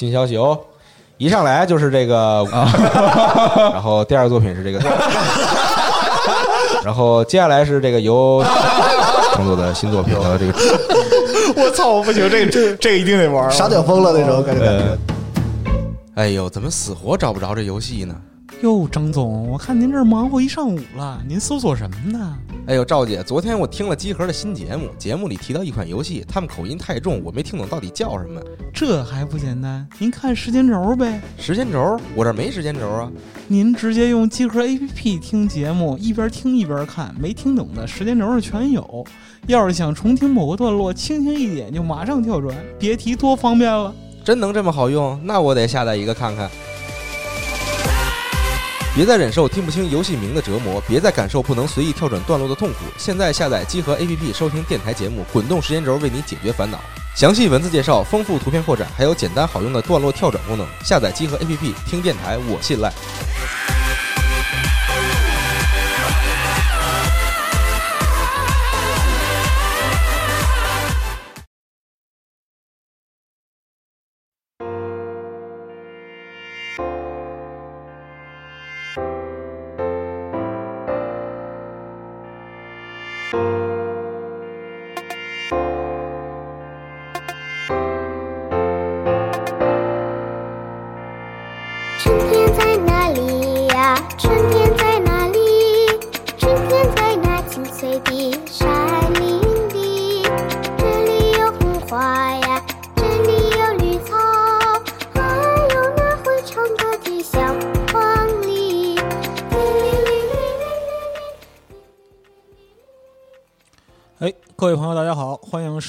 新消息哦，一上来就是这个，然后第二个作品是这个，然后接下来是这个由 创作的新作品的这个我操，我不行，这个这这个一定得玩。傻屌疯了那种感觉。呃，哎呦，怎么死活找不着这游戏呢？哟，张总，我看您这儿忙活一上午了，您搜索什么呢？哎呦，赵姐，昨天我听了机核的新节目，节目里提到一款游戏，他们口音太重，我没听懂到底叫什么。这还不简单？您看时间轴呗，时间轴，我这没时间轴啊。您直接用机核 APP 听节目，一边听一边看，没听懂的时间轴上全有。要是想重听某个段落，轻轻一点就马上跳转，别提多方便了。真能这么好用？那我得下载一个看看。别再忍受听不清游戏名的折磨，别再感受不能随意跳转段落的痛苦。现在下载机核 APP 收听电台节目，滚动时间轴为你解决烦恼。详细文字介绍，丰富图片扩展，还有简单好用的段落跳转功能。下载机核 APP 听电台，我信赖。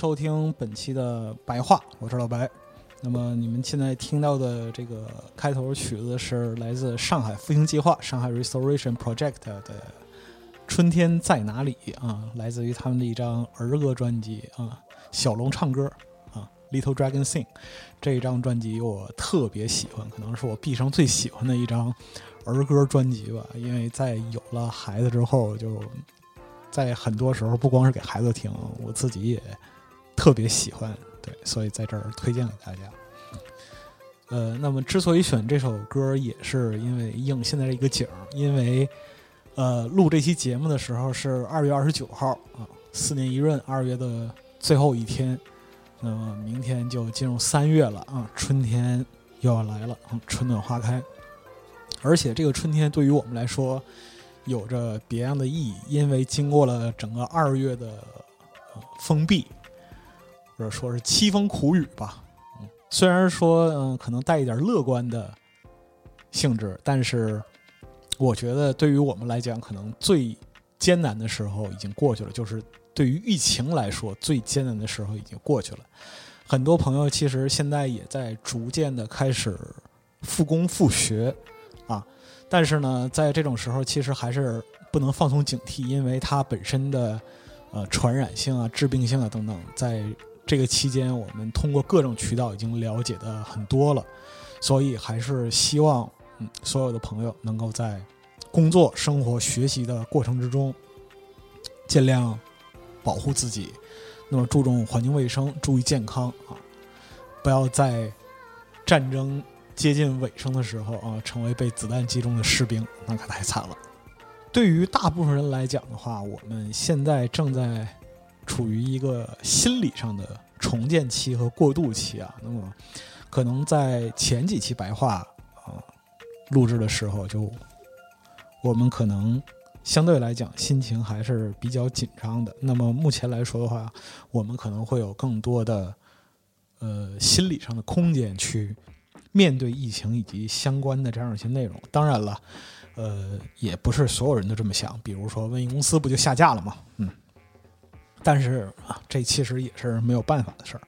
收听本期的白话，我是老白。那么你们现在听到的这个开头曲子是来自上海复兴计划（上海 Restoration Project） 的《春天在哪里》啊，来自于他们的一张儿歌专辑啊，小龙唱歌啊，《Little Dragon Sing》这一张专辑我特别喜欢，可能是我毕生最喜欢的一张儿歌专辑吧，因为在有了孩子之后就。在很多时候，不光是给孩子听，我自己也特别喜欢，对，所以在这儿推荐给大家。呃，那么之所以选这首歌，也是因为应现在这一个景，因为呃，录这期节目的时候是二月二十九号啊，四年一闰，二月的最后一天，那么明天就进入三月了啊，春天又要来了，啊，春暖花开，而且这个春天对于我们来说。有着别样的意义，因为经过了整个二月的、封闭，或者说是凄风苦雨吧。嗯，虽然说嗯、可能带一点乐观的性质，但是我觉得对于我们来讲，可能最艰难的时候已经过去了。就是对于疫情来说，最艰难的时候已经过去了。很多朋友其实现在也在逐渐的开始复工复学啊。但是呢，在这种时候，其实还是不能放松警惕，因为它本身的呃传染性啊、致病性啊等等，在这个期间，我们通过各种渠道已经了解的很多了，所以还是希望嗯所有的朋友能够在工作、生活、学习的过程之中，尽量保护自己，那么注重环境卫生，注意健康啊，不要在战争。接近尾声的时候啊，成为被子弹击中的士兵，那可太惨了。对于大部分人来讲的话，我们现在正在处于一个心理上的重建期和过渡期啊。那么，可能在前几期白话啊录制的时候，就我们可能相对来讲心情还是比较紧张的。那么目前来说的话，我们可能会有更多的呃心理上的空间去。面对疫情以及相关的这样一些内容，当然了，呃，也不是所有人都这么想。比如说，瘟疫公司不就下架了吗？嗯，但是啊，这其实也是没有办法的事儿。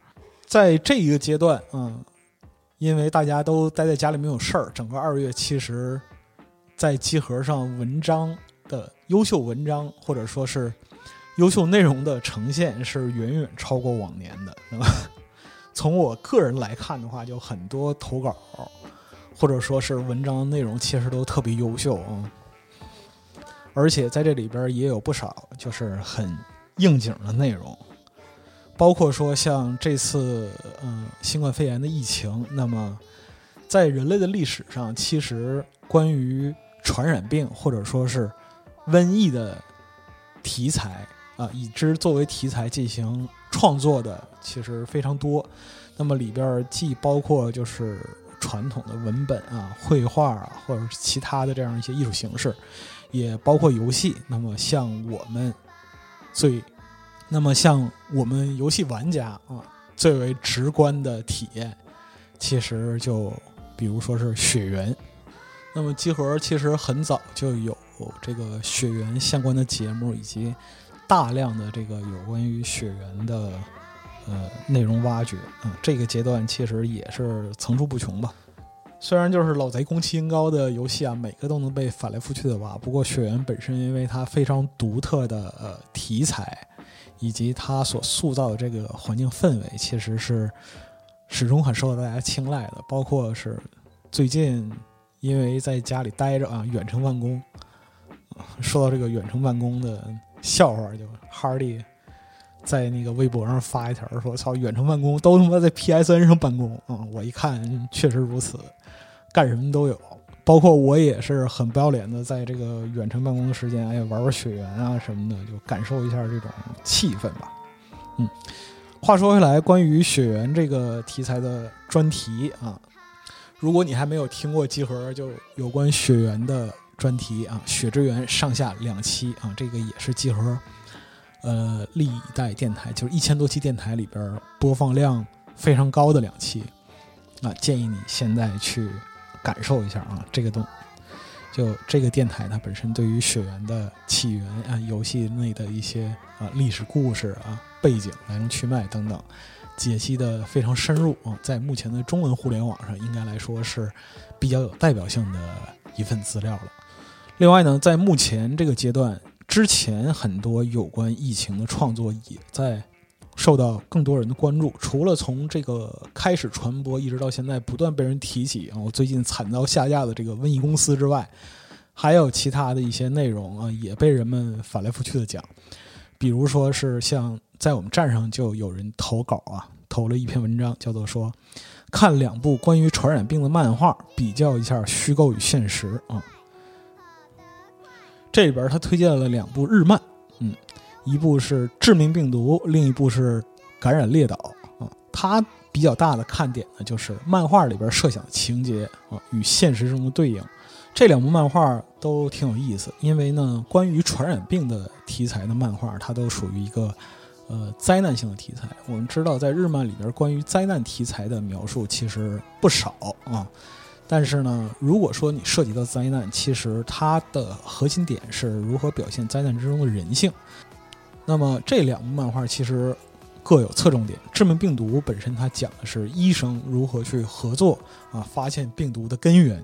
在这一个阶段，嗯，因为大家都待在家里没有事儿，整个二月其实，在集合上文章的优秀文章或者说是优秀内容的呈现是远远超过往年的，对吧？从我个人来看的话，就很多投稿，或者说是文章内容，其实都特别优秀啊。而且在这里边也有不少就是很应景的内容。包括说像这次嗯、呃新冠肺炎的疫情，那么在人类的历史上，其实关于传染病或者说是瘟疫的题材啊，已知作为题材进行创作的，其实非常多。那么里边既包括就是传统的文本啊、绘画啊，或者是其他的这样一些艺术形式，也包括游戏。那么像我们最，那么像我们游戏玩家啊，最为直观的体验，其实就比如说是血缘。那么集合其实很早就有这个血缘相关的节目，以及大量的这个有关于血缘的呃内容挖掘啊、这个阶段其实也是层出不穷吧。虽然就是老贼宫崎英高的游戏啊，每个都能被翻来覆去的挖，不过血缘本身因为它非常独特的呃题材，以及它所塑造的这个环境氛围，其实是始终很受到大家青睐的。包括是最近因为在家里待着啊，远程办公，说到这个远程办公的笑话，就哈利在那个微博上发一条说：“操，远程办公都他妈在 PSN 上办公啊、我一看，确实如此，干什么都有。包括我也是很不要脸的，在这个远程办公的时间，哎，玩玩血缘啊什么的，就感受一下这种气氛吧。嗯，话说回来，关于血缘这个题材的专题啊，如果你还没有听过集合就有关血缘的专题啊，《血之源》上下两期啊，这个也是集合呃历代电台，就是一千多期电台里边播放量非常高的两期啊，建议你现在去感受一下啊，这个东。就这个电台，它本身对于血缘的起源啊、游戏内的一些啊历史故事啊、背景、来龙去脉等等，解析的非常深入啊，在目前的中文互联网上，应该来说是比较有代表性的一份资料了。另外呢，在目前这个阶段之前，很多有关疫情的创作也在受到更多人的关注。除了从这个开始传播，一直到现在不断被人提起啊，我最近惨遭下架的这个瘟疫公司之外，还有其他的一些内容啊，也被人们翻来覆去的讲。比如说是像在我们站上就有人投稿啊，投了一篇文章，叫做说看两部关于传染病的漫画，比较一下虚构与现实啊。这里边他推荐了两部日漫，一部是《致命病毒》，另一部是《感染列岛》啊。它比较大的看点呢，就是漫画里边设想的情节啊与现实中的对应。这两部漫画都挺有意思，因为呢，关于传染病的题材的漫画，它都属于一个呃灾难性的题材。我们知道，在日漫里边，关于灾难题材的描述其实不少啊。但是呢，如果说你涉及到灾难，其实它的核心点是如何表现灾难之中的人性。那么这两部漫画其实各有侧重点。致命病毒本身它讲的是医生如何去合作啊，发现病毒的根源。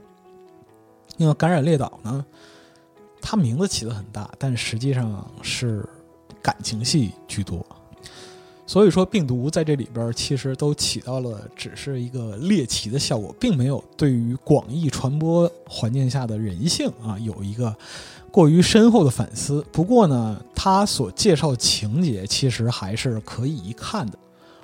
那么感染列岛呢，它名字起的很大，但实际上是感情戏居多。所以说，病毒在这里边其实都起到了只是一个猎奇的效果，并没有对于广义传播环境下的人性啊有一个过于深厚的反思。不过呢，它所介绍情节其实还是可以一看的。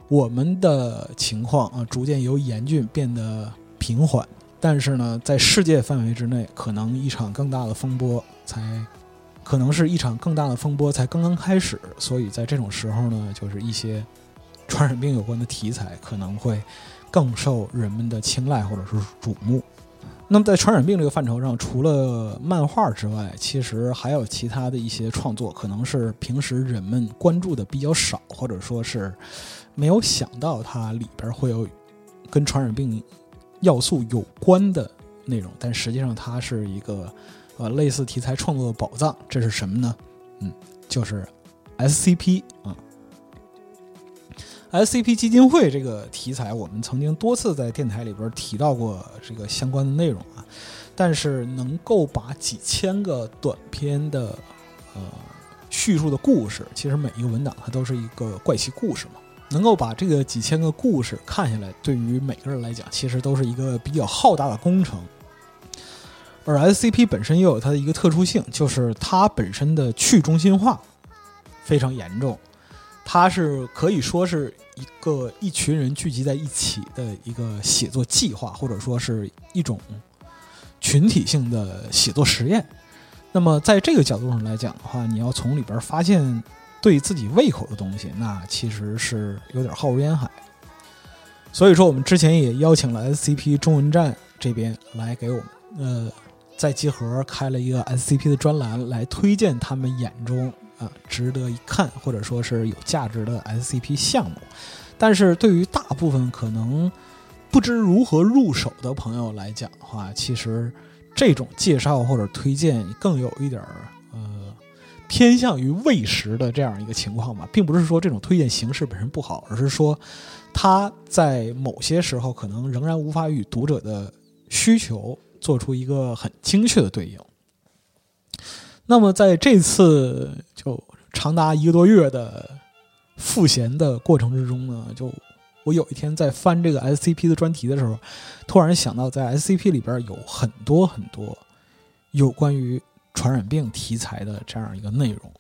我们的情况啊，逐渐由严峻变得平缓，但是呢，在世界范围之内，可能一场更大的风波才。可能是一场更大的风波才刚刚开始，所以在这种时候呢，就是一些传染病有关的题材可能会更受人们的青睐或者是瞩目。那么在传染病这个范畴上，除了漫画之外，其实还有其他的一些创作，可能是平时人们关注的比较少，或者说是没有想到它里边会有跟传染病要素有关的内容，但实际上它是一个。呃，类似题材创作的宝藏，这是什么呢？嗯，就是 SCP 啊。SCP 基金会这个题材，我们曾经多次在电台里边提到过这个相关的内容啊。但是能够把几千个短篇的呃叙述的故事，其实每一个文档它都是一个怪奇故事嘛。能够把这个几千个故事看下来，对于每个人来讲，其实都是一个比较浩大的工程。而 SCP 本身又有它的一个特殊性，就是它本身的去中心化非常严重。它是可以说是一个一群人聚集在一起的一个写作计划，或者说是一种群体性的写作实验。那么在这个角度上来讲的话，你要从里边发现对自己胃口的东西，那其实是有点浩如烟海。所以说，我们之前也邀请了 SCP 中文站这边来给我们，呃，在集合开了一个 SCP 的专栏，来推荐他们眼中啊值得一看或者说是有价值的 SCP 项目。但是对于大部分可能不知如何入手的朋友来讲的话，其实这种介绍或者推荐更有一点儿呃偏向于喂食的这样一个情况吧，并不是说这种推荐形式本身不好，而是说它在某些时候可能仍然无法与读者的需求做出一个很精确的对应。那么在这次就长达一个多月的赋闲的过程之中呢，就我有一天在翻这个 SCP 的专题的时候，突然想到，在 SCP 里边有很多很多有关于传染病题材的这样一个内容。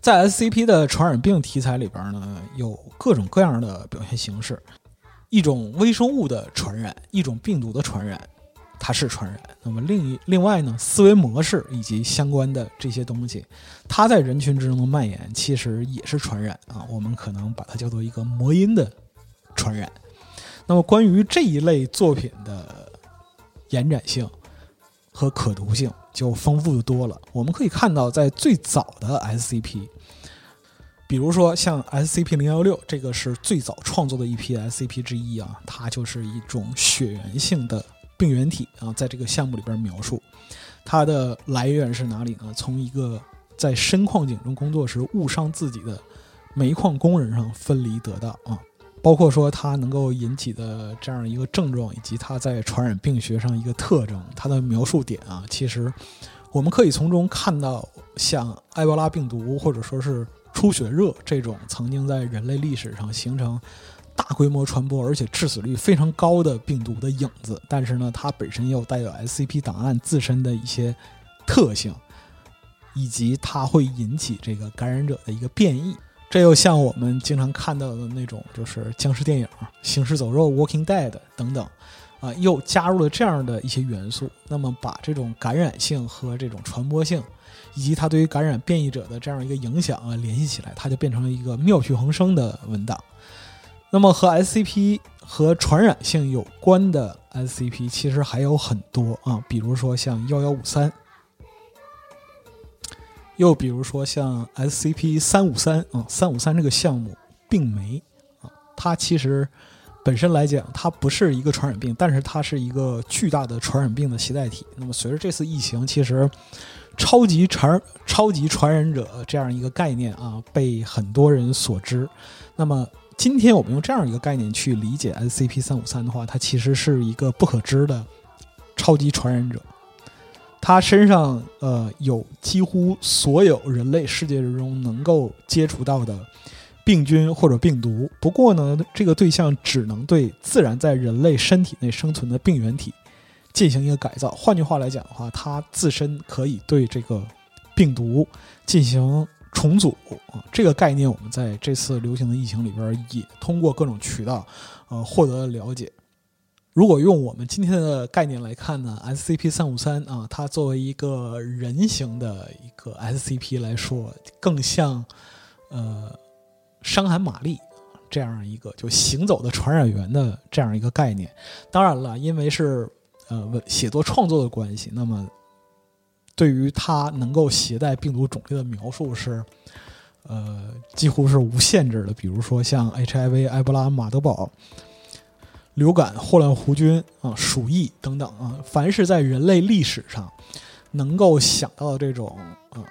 在 SCP 的传染病题材里边呢，有各种各样的表现形式，一种微生物的传染，一种病毒的传染，它是传染。那么另一另外呢，思维模式以及相关的这些东西，它在人群之中的蔓延，其实也是传染啊。我们可能把它叫做一个魔音的传染。那么关于这一类作品的延展性和可读性就丰富的多了。我们可以看到，在最早的 SCP，比如说像 SCP 零幺六，这个是最早创作的一批 SCP 之一啊，它就是一种血源性的病原体啊，在这个项目里边描述它的来源是哪里呢？从一个在深矿井中工作时误伤自己的煤矿工人上分离得到啊。包括说它能够引起的这样一个症状，以及它在传染病学上一个特征，它的描述点啊，其实我们可以从中看到像埃博拉病毒或者说是出血热这种曾经在人类历史上形成大规模传播而且致死率非常高的病毒的影子。但是呢，它本身又带有 SCP 档案自身的一些特性，以及它会引起这个感染者的一个变异。这又像我们经常看到的那种，就是僵尸电影《行尸走肉》（Walking Dead） 等等，啊，又加入了这样的一些元素。那么，把这种感染性和这种传播性，以及它对于感染变异者的这样一个影响啊联系起来，它就变成了一个妙趣横生的文档。那么，和 SCP 和传染性有关的 SCP 其实还有很多啊，比如说像幺幺五三。又比如说像 SCP 三五三啊，三五三这个项目并没啊，它其实本身来讲，它不是一个传染病，但是它是一个巨大的传染病的携带体。那么随着这次疫情，其实超级传超级传染者这样一个概念啊，被很多人所知。那么今天我们用这样一个概念去理解 SCP 三五三的话，它其实是一个不可知的超级传染者。它身上呃有几乎所有人类世界之中能够接触到的病菌或者病毒，不过呢，这个对象只能对自然在人类身体内生存的病原体进行一个改造。换句话来讲的话，它自身可以对这个病毒进行重组啊。这个概念我们在这次流行的疫情里边也通过各种渠道呃获得了了解。如果用我们今天的概念来看呢，SCP 三五三啊，它作为一个人形的一个 SCP 来说，更像呃伤寒玛丽这样一个就行走的传染源的这样一个概念。当然了，因为是呃写作创作的关系，那么对于它能够携带病毒种类的描述是呃几乎是无限制的。比如说像 HIV、埃博拉、马德堡。流感、霍乱弧菌啊、鼠疫等等啊，凡是在人类历史上能够想到的这种啊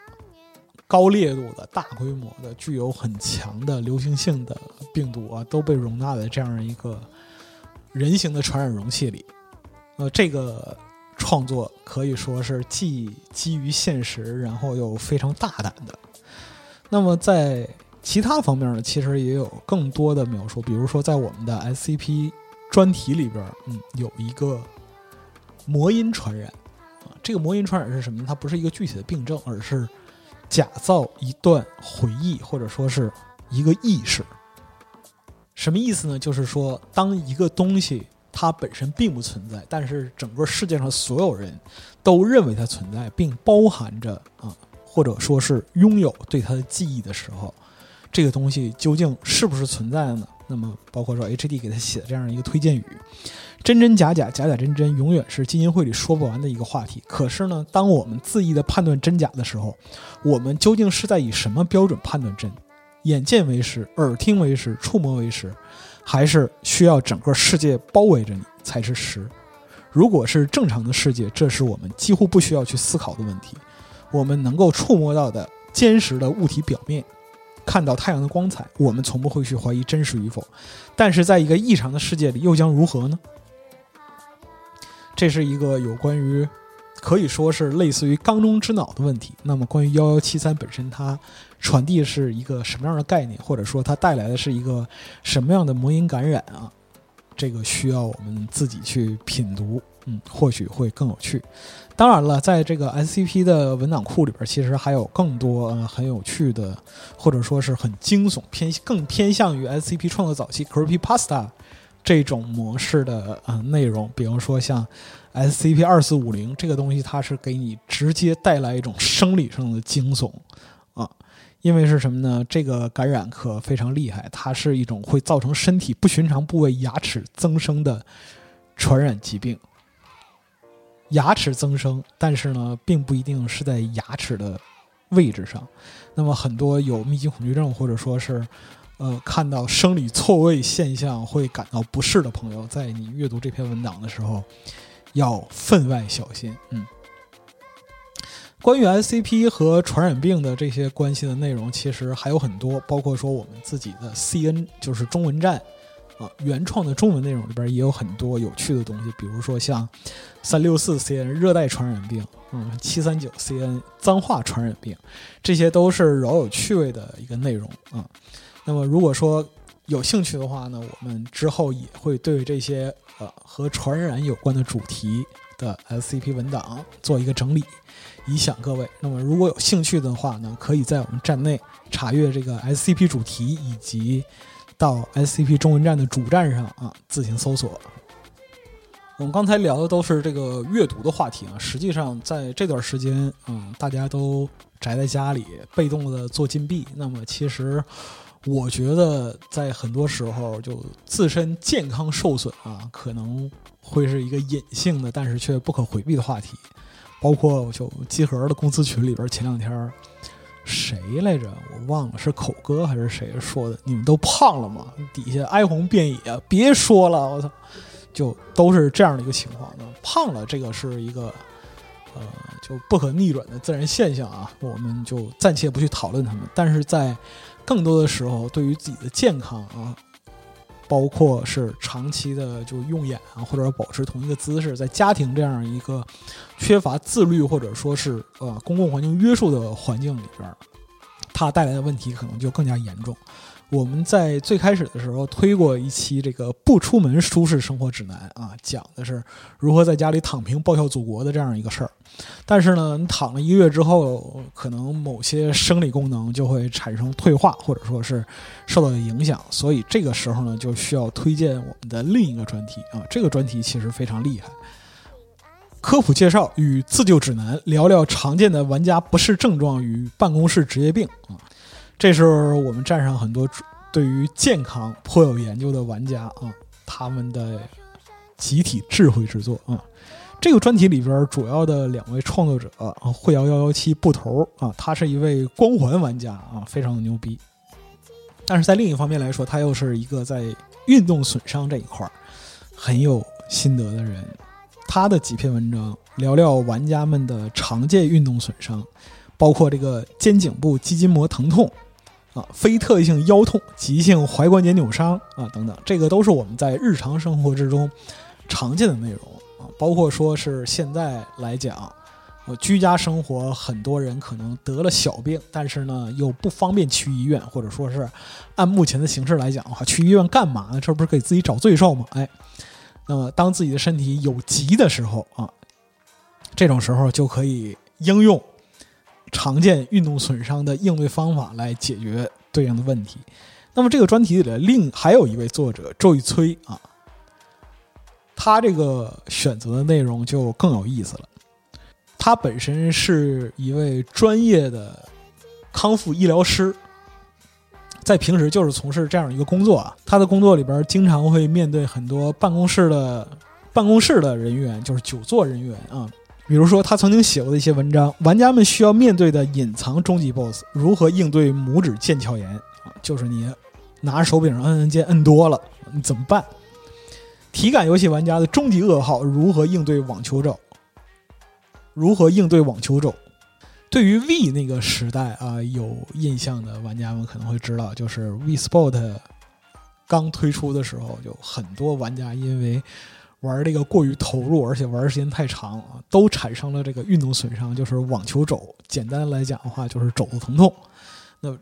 高烈度的大规模的、具有很强的流行性的病毒啊，都被容纳在这样一个人形的传染容器里。呃，这个创作可以说是既基于现实，然后又非常大胆的。那么在其他方面呢，其实也有更多的描述，比如说在我们的 SCP。专题里边，嗯，有一个魔音传染啊。这个魔音传染是什么呢？它不是一个具体的病症，而是假造一段回忆，或者说是一个意识。什么意思呢？就是说，当一个东西它本身并不存在，但是整个世界上所有人都认为它存在，并包含着啊，或者说是拥有对它的记忆的时候，这个东西究竟是不是存在的呢？那么，包括说 H D 给他写的这样一个推荐语，真真假假，假假真真，永远是基金会里说不完的一个话题。可是呢，当我们恣意的判断真假的时候，我们究竟是在以什么标准判断真？眼见为实，耳听为实，触摸为实，还是需要整个世界包围着你才是实？如果是正常的世界，这是我们几乎不需要去思考的问题。我们能够触摸到的坚实的物体表面。看到太阳的光彩，我们从不会去怀疑真实与否。但是，在一个异常的世界里，又将如何呢？这是一个有关于，可以说是类似于缸中之脑的问题。那么，关于幺幺七三本身，它传递是一个什么样的概念，或者说它带来的是一个什么样的魔音感染啊？这个需要我们自己去品读，嗯，或许会更有趣。当然了，在这个 SCP 的文档库里边，其实还有更多呃很有趣的，或者说是很惊悚偏更偏向于 SCP 创作早期 Creepypasta 这种模式的呃内容。比方说像 SCP 二四五零这个东西，它是给你直接带来一种生理上的惊悚啊，因为是什么呢？这个感染可非常厉害，它是一种会造成身体不寻常部位牙齿增生的传染疾病。牙齿增生，但是呢，并不一定是在牙齿的位置上。那么，很多有密集恐惧症或者说是，呃，看到生理错位现象会感到不适的朋友，在你阅读这篇文档的时候，要分外小心。嗯，关于 SCP 和传染病的这些关系的内容，其实还有很多，包括说我们自己的 CN 就是中文站。啊，原创的中文内容里边也有很多有趣的东西，比如说像三六四 CN 热带传染病，嗯，七三九 CN 脏话传染病，这些都是饶有趣味的一个内容啊。那么如果说有兴趣的话呢，我们之后也会对这些呃和传染有关的主题的 SCP 文档做一个整理，以享各位。那么如果有兴趣的话呢，可以在我们站内查阅这个 SCP 主题以及。到 SCP 中文站的主站上啊，自行搜索。我们刚才聊的都是这个阅读的话题啊，实际上在这段时间，嗯，大家都宅在家里，被动的做禁闭。那么，其实我觉得在很多时候，就自身健康受损啊，可能会是一个隐性的，但是却不可回避的话题。包括就集合的公司群里边，前两天。谁来着？我忘了是口哥还是谁说的？你们都胖了吗？底下哀鸿遍野，别说了，我操！就都是这样的一个情况。那胖了，这个是一个呃，就不可逆转的自然现象啊。我们就暂且不去讨论他们。但是在更多的时候，对于自己的健康啊。包括是长期的就用眼啊，或者保持同一个姿势，在家庭这样一个缺乏自律或者说是呃公共环境约束的环境里边，它带来的问题可能就更加严重。我们在最开始的时候推过一期这个不出门舒适生活指南啊，讲的是如何在家里躺平报效祖国的这样一个事儿。但是呢，你躺了一个月之后，可能某些生理功能就会产生退化，或者说是受到影响。所以这个时候呢，就需要推荐我们的另一个专题啊。这个专题其实非常厉害，科普介绍与自救指南，聊聊常见的玩家不适症状与办公室职业病啊。这是我们站上很多对于健康颇有研究的玩家啊，他们的集体智慧之作啊。这个专题里边主要的两位创作者啊，会摇幺幺七布头啊，他是一位光环玩家啊，非常的牛逼。但是在另一方面来说，他又是一个在运动损伤这一块很有心得的人。他的几篇文章聊聊玩家们的常见运动损伤，包括这个肩颈部肌筋膜疼痛。啊，非特异性腰痛、急性踝关节扭伤啊，等等，这个都是我们在日常生活之中常见的内容啊。包括说是现在来讲，呃，居家生活，很多人可能得了小病，但是呢又不方便去医院，或者说是按目前的形式来讲的话，去医院干嘛呢？这不是给自己找罪受吗？哎，那么当自己的身体有急的时候啊，这种时候就可以应用。常见运动损伤的应对方法来解决对应的问题。那么这个专题里的另还有一位作者周玉崔啊，他这个选择的内容就更有意思了。他本身是一位专业的康复医疗师，在平时就是从事这样一个工作啊。他的工作里边经常会面对很多办公室的办公室的人员，就是久坐人员啊。比如说，他曾经写过的一些文章，玩家们需要面对的隐藏终极 BOSS，如何应对拇指腱鞘炎啊？就是你拿手柄摁摁键摁多了，你怎么办？体感游戏玩家的终极噩耗，如何应对网球肘？如何应对网球肘？对于 V 那个时代啊，有印象的玩家们可能会知道，就是 V Sport 刚推出的时候，有很多玩家因为玩这个过于投入，而且玩时间太长啊，都产生了这个运动损伤，就是网球肘。简单来讲的话，就是肘子疼痛。那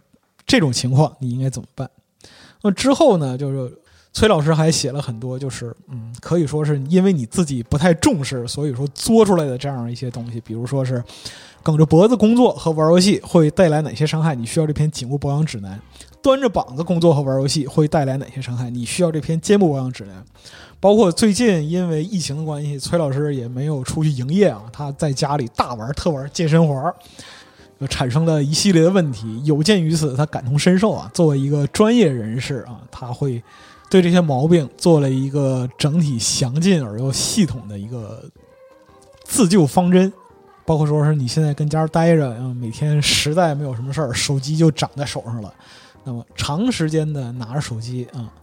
这种情况你应该怎么办？那之后呢，就是崔老师还写了很多，就是嗯，可以说是因为你自己不太重视，所以说作出来的这样一些东西，比如说是梗着脖子工作和玩游戏会带来哪些伤害，你需要这篇颈部保养指南；端着膀子工作和玩游戏会带来哪些伤害，你需要这篇肩部保养指南。包括最近因为疫情的关系，崔老师也没有出去营业啊，他在家里大玩特玩健身环，就产生了一系列的问题。有鉴于此，他感同身受啊。作为一个专业人士啊，他会对这些毛病做了一个整体详尽而又系统的一个自救方针。包括说是你现在跟家待着，嗯，每天实在没有什么事儿，手机就长在手上了，那么长时间的拿着手机啊，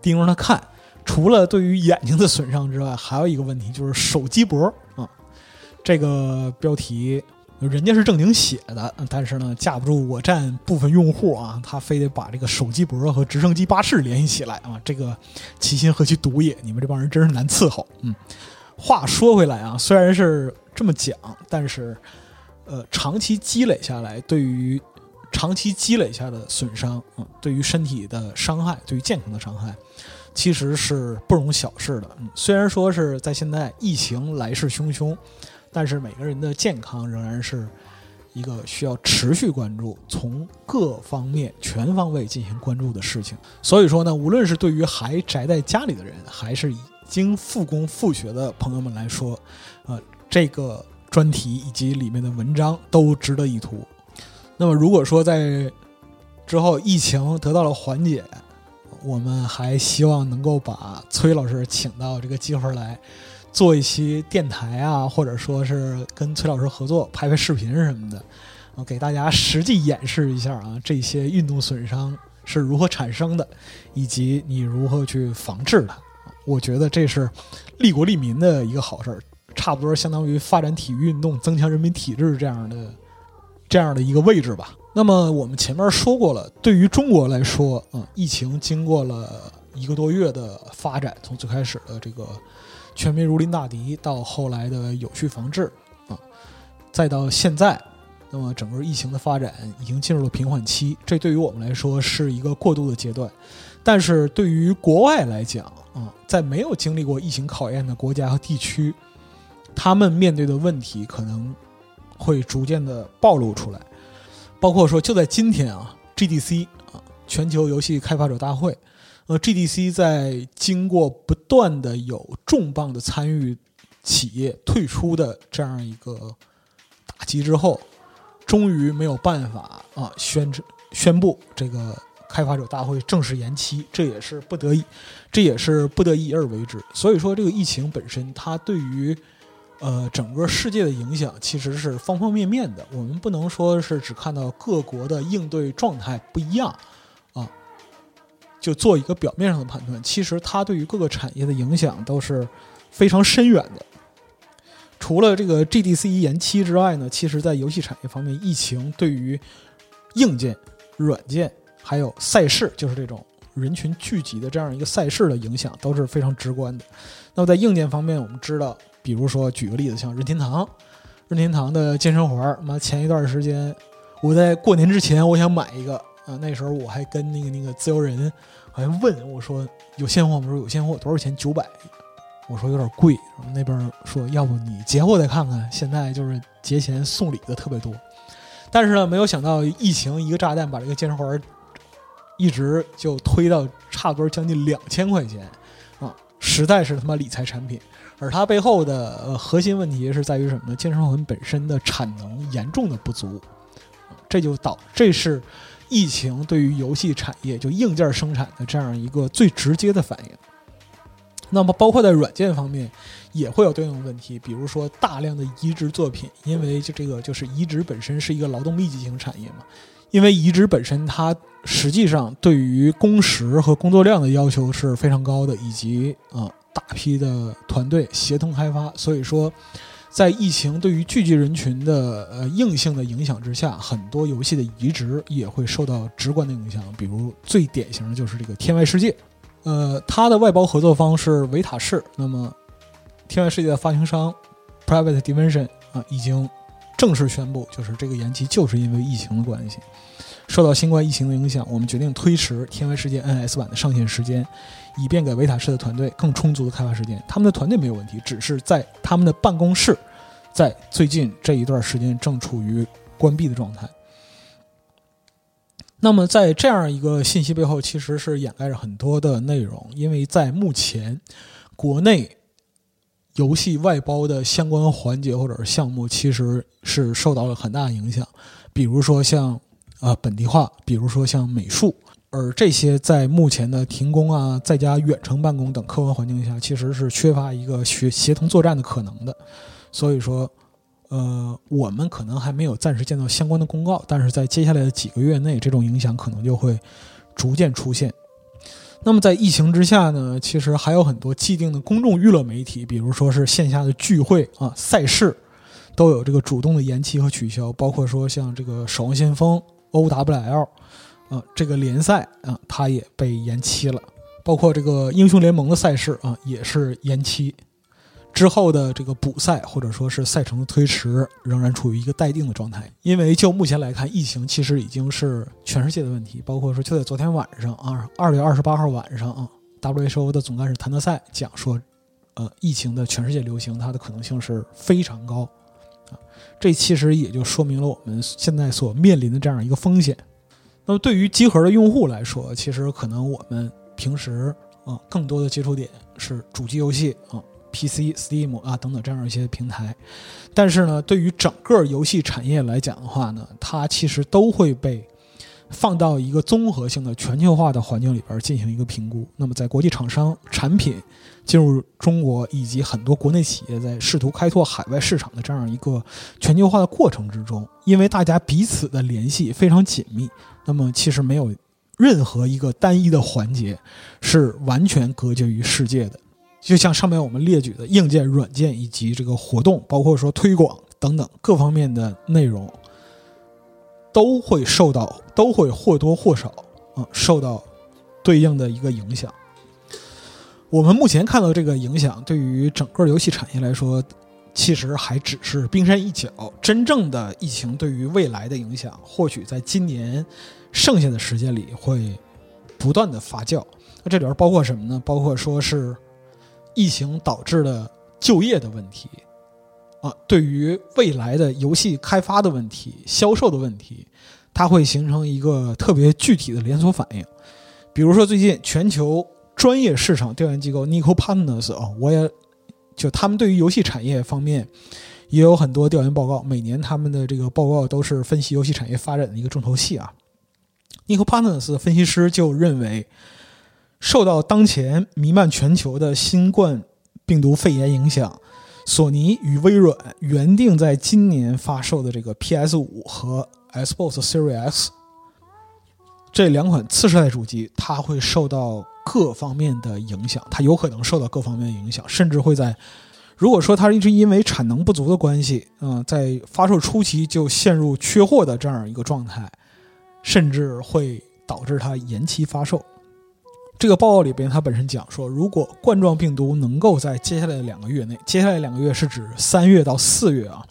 盯着它看。除了对于眼睛的损伤之外，还有一个问题就是手机脖啊。这个标题人家是正经写的，但是呢，架不住我站部分用户啊，他非得把这个手机脖和直升机巴士联系起来啊。这个其心何其毒也！你们这帮人真是难伺候。嗯，话说回来啊，虽然是这么讲，但是呃，长期积累下来，对于长期积累下的损伤啊，对于身体的伤害，对于健康的伤害。其实是不容小视的。嗯，虽然说是在现在疫情来势汹汹，但是每个人的健康仍然是一个需要持续关注、从各方面全方位进行关注的事情。所以说呢，无论是对于还宅在家里的人，还是已经复工复学的朋友们来说，呃，这个专题以及里面的文章都值得一读。那么，如果说在之后疫情得到了缓解，我们还希望能够把崔老师请到这个机会来，做一期电台啊，或者说是跟崔老师合作拍拍视频什么的，啊，给大家实际演示一下啊，这些运动损伤是如何产生的，以及你如何去防治它。我觉得这是利国利民的一个好事儿，差不多相当于发展体育运动、增强人民体质这样的这样的一个位置吧。那么我们前面说过了，对于中国来说，啊，疫情经过了一个多月的发展，从最开始的这个全民如临大敌，到后来的有序防治，啊，再到现在，那么整个疫情的发展已经进入了平缓期。这对于我们来说是一个过渡的阶段，但是对于国外来讲，啊，在没有经历过疫情考验的国家和地区，他们面对的问题可能会逐渐的暴露出来。包括说，就在今天啊，GDC 啊，全球游戏开发者大会，呃，GDC 在经过不断的有重磅的参与企业退出的这样一个打击之后，终于没有办法啊，宣宣布这个开发者大会正式延期，这也是不得已，这也是不得已而为之。所以说，这个疫情本身，它对于呃，整个世界的影响其实是方方面面的。我们不能说是只看到各国的应对状态不一样，就做一个表面上的判断。其实它对于各个产业的影响都是非常深远的。除了这个 GDC 延期之外呢，其实在游戏产业方面，疫情对于硬件、软件还有赛事，就是这种人群聚集的这样一个赛事的影响都是非常直观的。那么在硬件方面，我们知道。比如说，举个例子，像任天堂，任天堂的健身环，妈前一段时间，我在过年之前，我想买一个啊，那时候我还跟那个那个自由人，好像问我说有现货吗？说有现货，多少钱？九百。我说有点贵。然后那边说，要不你节后再看看。现在就是节前送礼的特别多，但是呢，没有想到疫情一个炸弹把这个健身环一直就推到差不多将近两千块钱啊，实在是他妈理财产品。而它背后的核心问题是在于什么呢？健身环本身的产能严重的不足，这就导这是疫情对于游戏产业就硬件生产的这样一个最直接的反应。那么包括在软件方面也会有对应的问题，比如说大量的移植作品，因为就这个就是移植本身是一个劳动密集型产业嘛，因为移植本身它实际上对于工时和工作量的要求是非常高的，以及啊、大批的团队协同开发，所以说。在疫情对于聚集人群的呃硬性的影响之下，很多游戏的移植也会受到直观的影响。比如最典型的就是这个《天外世界》，呃，它的外包合作方是维塔士。那么，《天外世界》的发行商 Private Division 啊，已经正式宣布，就是这个延期就是因为疫情的关系，受到新冠疫情的影响，我们决定推迟《天外世界》NS 版的上线时间，以便给维塔士的团队更充足的开发时间。他们的团队没有问题，只是在他们的办公室，在最近这一段时间正处于关闭的状态。那么，在这样一个信息背后，其实是掩盖着很多的内容，因为在目前国内游戏外包的相关环节或者是项目，其实是受到了很大的影响。比如说像呃本地化，比如说像美术，而这些在目前的停工啊、在家远程办公等客观环境下，其实是缺乏一个协协同作战的可能的。所以说，呃，我们可能还没有暂时见到相关的公告，但是在接下来的几个月内，这种影响可能就会逐渐出现。那么在疫情之下呢，其实还有很多既定的公众娱乐媒体，比如说是线下的聚会啊、赛事，都有这个主动的延期和取消，包括说像这个《守望先锋》OWL 啊这个联赛啊，它也被延期了，包括这个英雄联盟的赛事啊也是延期。之后的这个补赛或者说是赛程的推迟，仍然处于一个待定的状态。因为就目前来看，疫情其实已经是全世界的问题，包括说就在昨天晚上啊，二月二十八号晚上啊，WHO 的总干事谭德赛讲说，呃，疫情的全世界流行，它的可能性是非常高啊。这其实也就说明了我们现在所面临的这样一个风险。那么对于集合的用户来说，其实可能我们平时啊更多的接触点是主机游戏啊。PC、Steam 啊等等这样一些平台，但是呢，对于整个游戏产业来讲的话呢，它其实都会被放到一个综合性的全球化的环境里边进行一个评估。那么，在国际厂商产品进入中国，以及很多国内企业在试图开拓海外市场的这样一个全球化的过程之中，因为大家彼此的联系非常紧密，那么其实没有任何一个单一的环节是完全隔绝于世界的。就像上面我们列举的硬件、软件以及这个活动，包括说推广等等各方面的内容，都会受到，都会或多或少啊受到对应的一个影响。我们目前看到这个影响，对于整个游戏产业来说，其实还只是冰山一角。真正的疫情对于未来的影响，或许在今年剩下的时间里会不断的发酵。那这里边包括什么呢？包括说是。疫情导致的就业的问题，啊，对于未来的游戏开发的问题、销售的问题，它会形成一个特别具体的连锁反应。比如说，最近全球专业市场调研机构 Nico Partners 啊，我也就他们对于游戏产业方面也有很多调研报告，每年他们的这个报告都是分析游戏产业发展的一个重头戏啊。Nico Partners 分析师就认为。受到当前弥漫全球的新冠病毒肺炎影响，索尼与微软原定在今年发售的这个 PS 五和 Xbox Series X 这两款次世代主机，它会受到各方面的影响，它有可能受到各方面的影响，甚至会在如果说它一直因为产能不足的关系，嗯，在发售初期就陷入缺货的这样一个状态，甚至会导致它延期发售。这个报告里边，它本身讲说，如果冠状病毒能够在接下来的两个月内，接下来两个月是指三月到四月啊，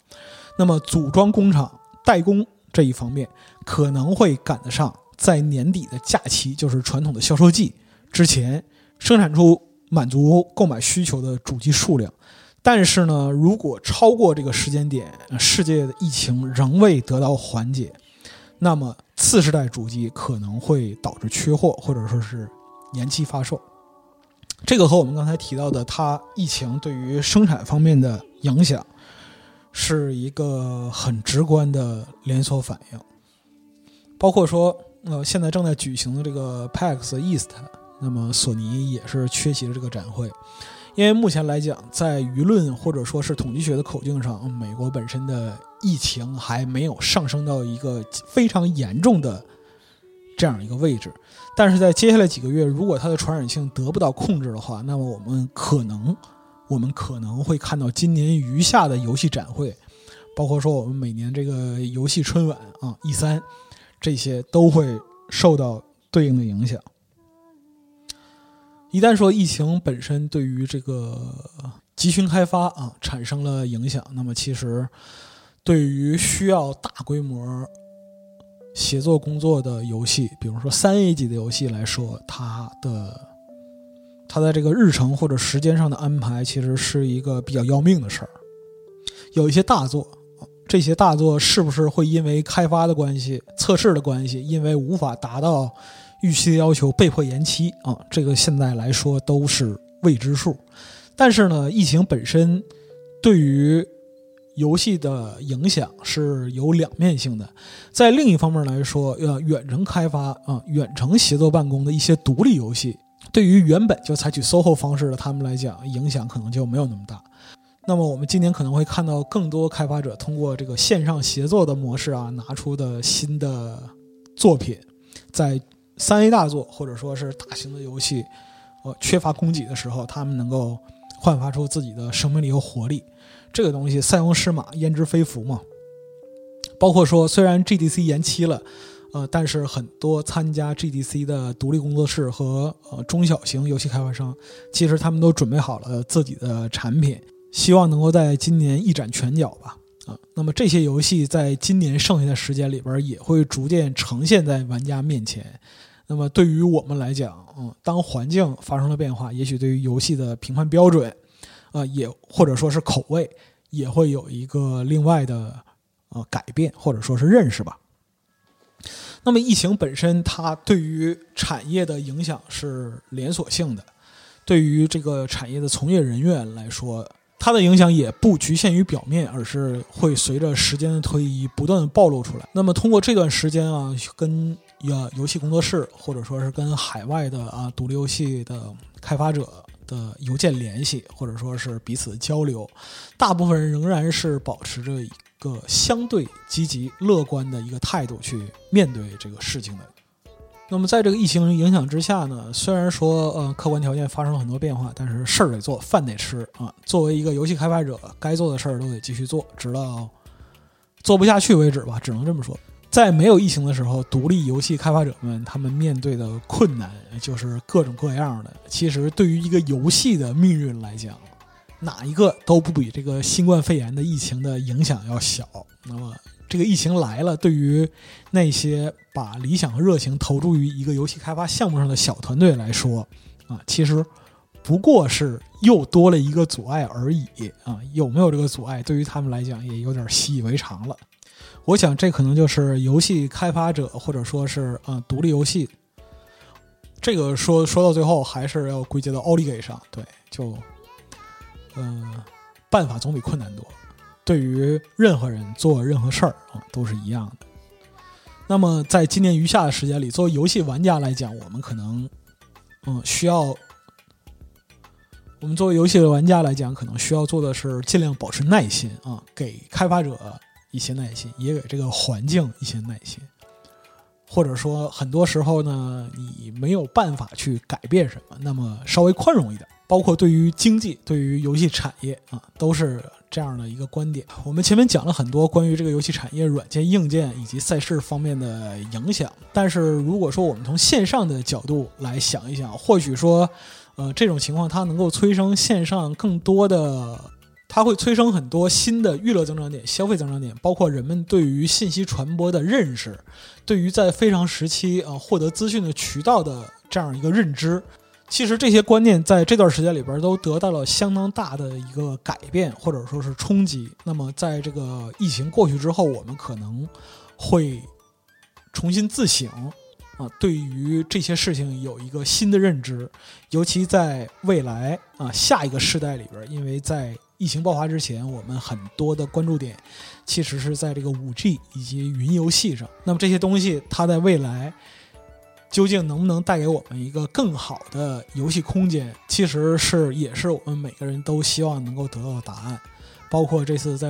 那么组装工厂代工这一方面可能会赶得上在年底的假期，就是传统的销售季之前生产出满足购买需求的主机数量。但是呢，如果超过这个时间点，世界的疫情仍未得到缓解，那么次世代主机可能会导致缺货，或者说是延期发售。这个和我们刚才提到的它疫情对于生产方面的影响，是一个很直观的连锁反应。包括说，呃，现在正在举行的这个 PAX East，那么索尼也是缺席了这个展会，因为目前来讲，在舆论或者说是统计学的口径上，美国本身的疫情还没有上升到一个非常严重的这样一个位置。但是在接下来几个月，如果它的传染性得不到控制的话，那么我们可能，我们可能会看到今年余下的游戏展会，包括说我们每年这个游戏春晚啊 E 三，这些都会受到对应的影响。一旦说疫情本身对于这个集群开发啊产生了影响，那么其实对于需要大规模协作工作的游戏，比如说三 A 级的游戏来说，它的它在这个日程或者时间上的安排，其实是一个比较要命的事儿。有一些大作，这些大作是不是会因为开发的关系、测试的关系，因为无法达到预期的要求被迫延期啊？这个现在来说都是未知数。但是呢，疫情本身对于游戏的影响是有两面性的。在另一方面来说，呃，远程开发啊、远程协作办公的一些独立游戏，对于原本就采取 SOHO 方式的他们来讲，影响可能就没有那么大。那么我们今年可能会看到更多开发者通过这个线上协作的模式啊，拿出的新的作品，在三 A 大作或者说是大型的游戏，呃，缺乏供给的时候，他们能够焕发出自己的生命力和活力。这个东西塞翁失马焉知非福嘛。包括说，虽然 GDC 延期了，呃，但是很多参加 GDC 的独立工作室和呃中小型游戏开发商，其实他们都准备好了自己的产品，希望能够在今年一展拳脚吧。啊，那么这些游戏在今年剩下的时间里边，也会逐渐呈现在玩家面前。那么对于我们来讲，嗯，当环境发生了变化，也许对于游戏的评判标准，呃，也或者说是口味，也会有一个另外的呃改变，或者说是认识吧。那么疫情本身，它对于产业的影响是连锁性的，对于这个产业的从业人员来说，它的影响也不局限于表面，而是会随着时间的推移不断的暴露出来。那么通过这段时间啊，跟呃游戏工作室或者说是跟海外的啊独立游戏的开发者的邮件联系，或者说是彼此交流，大部分人仍然是保持着一个相对积极乐观的一个态度去面对这个事情的。那么在这个疫情影响之下呢，虽然说呃客观条件发生了很多变化，但是事儿得做，饭得吃啊。作为一个游戏开发者，该做的事儿都得继续做，直到做不下去为止吧，只能这么说。在没有疫情的时候，独立游戏开发者们他们面对的困难就是各种各样的。其实对于一个游戏的命运来讲，哪一个都不比这个新冠肺炎的疫情的影响要小。那么这个疫情来了，对于那些把理想和热情投注于一个游戏开发项目上的小团队来说，啊，其实不过是又多了一个阻碍而已啊。有没有这个阻碍，对于他们来讲也有点习以为常了。我想这可能就是游戏开发者或者说是啊独立游戏，这个说说到最后还是要归结到奥利给上。对，就嗯、办法总比困难多。对于任何人做任何事儿啊，都是一样的。那么在今年余下的时间里，作为游戏玩家来讲，我们可能嗯需要，我们作为游戏的玩家来讲，可能需要做的是尽量保持耐心啊，给开发者一些耐心，也给这个环境一些耐心。或者说，很多时候呢，你没有办法去改变什么，那么稍微宽容一点。包括对于经济、对于游戏产业啊，都是这样的一个观点。我们前面讲了很多关于这个游戏产业软件、硬件以及赛事方面的影响，但是如果说我们从线上的角度来想一想，或许说，呃，这种情况它能够催生线上更多的。它会催生很多新的娱乐增长点、消费增长点，包括人们对于信息传播的认识，对于在非常时期啊、获得资讯的渠道的这样一个认知。其实这些观念在这段时间里边都得到了相当大的一个改变，或者说是冲击。那么在这个疫情过去之后，我们可能会重新自省啊，对于这些事情有一个新的认知，尤其在未来啊下一个世代里边，因为在疫情爆发之前，我们很多的关注点其实是在这个五 G 以及云游戏上。那么这些东西，它在未来究竟能不能带给我们一个更好的游戏空间，其实是也是我们每个人都希望能够得到的答案。包括这次在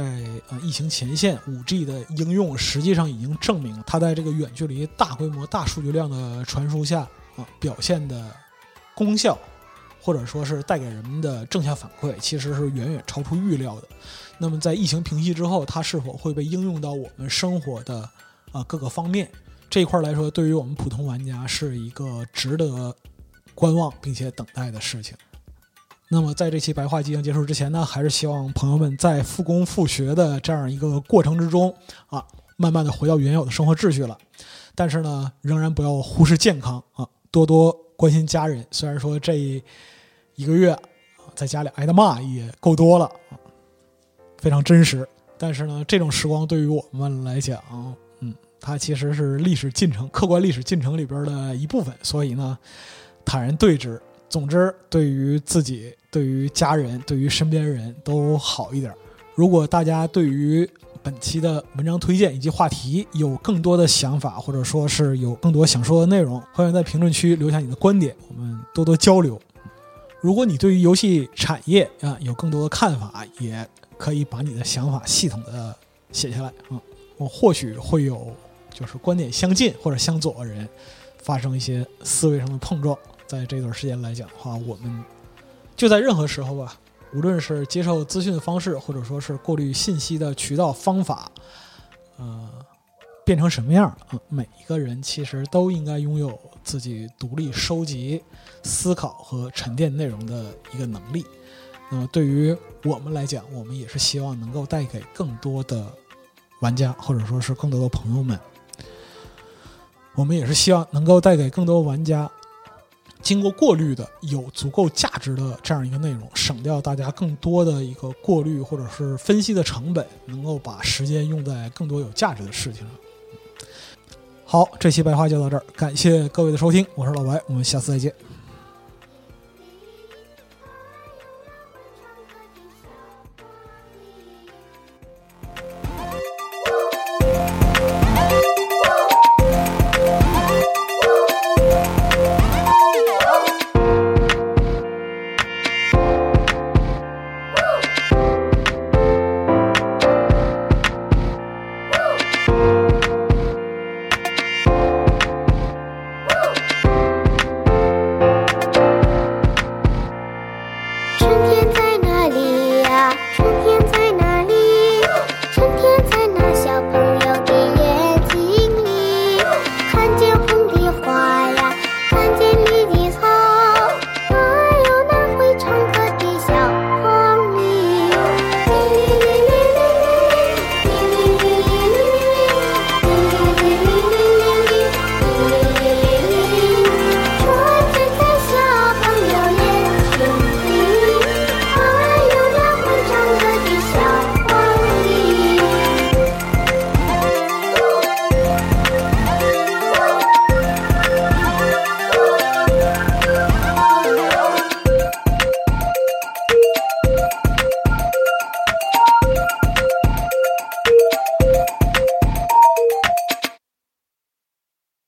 呃疫情前线，五 G 的应用实际上已经证明，它在这个远距离、大规模、大数据量的传输下啊表现的功效，或者说是带给人们的正向反馈，其实是远远超出预料的。那么在疫情平息之后，它是否会被应用到我们生活的啊各个方面？这一块来说，对于我们普通玩家是一个值得观望并且等待的事情。那么，在这期白话即将结束之前呢，还是希望朋友们在复工复学的这样一个过程之中啊，慢慢的回到原有的生活秩序了。但是呢，仍然不要忽视健康啊，多多关心家人。虽然说这一个月在家里挨的骂也够多了，非常真实。但是呢，这种时光对于我们来讲，嗯，它其实是历史进程、客观历史进程里边的一部分。所以呢，坦然对之。总之，对于自己、对于家人、对于身边人都好一点。如果大家对于本期的文章推荐以及话题有更多的想法，或者说是有更多想说的内容，欢迎在评论区留下你的观点，我们多多交流。如果你对于游戏产业啊有更多的看法，也可以把你的想法系统的写下来啊，我或许会有就是观点相近或者相左的人发生一些思维上的碰撞。在这段时间来讲的话，我们就在任何时候吧，无论是接受资讯的方式，或者说是过滤信息的渠道方法，呃，变成什么样啊？每一个人其实都应该拥有自己独立收集、思考和沉淀内容的一个能力。那么对于我们来讲，我们也是希望能够带给更多的玩家，或者说是更多的朋友们，我们也是希望能够带给更多玩家。经过过滤的有足够价值的这样一个内容，省掉大家更多的一个过滤或者是分析的成本，能够把时间用在更多有价值的事情上。好，这期白话就到这儿，感谢各位的收听，我是老白，我们下次再见。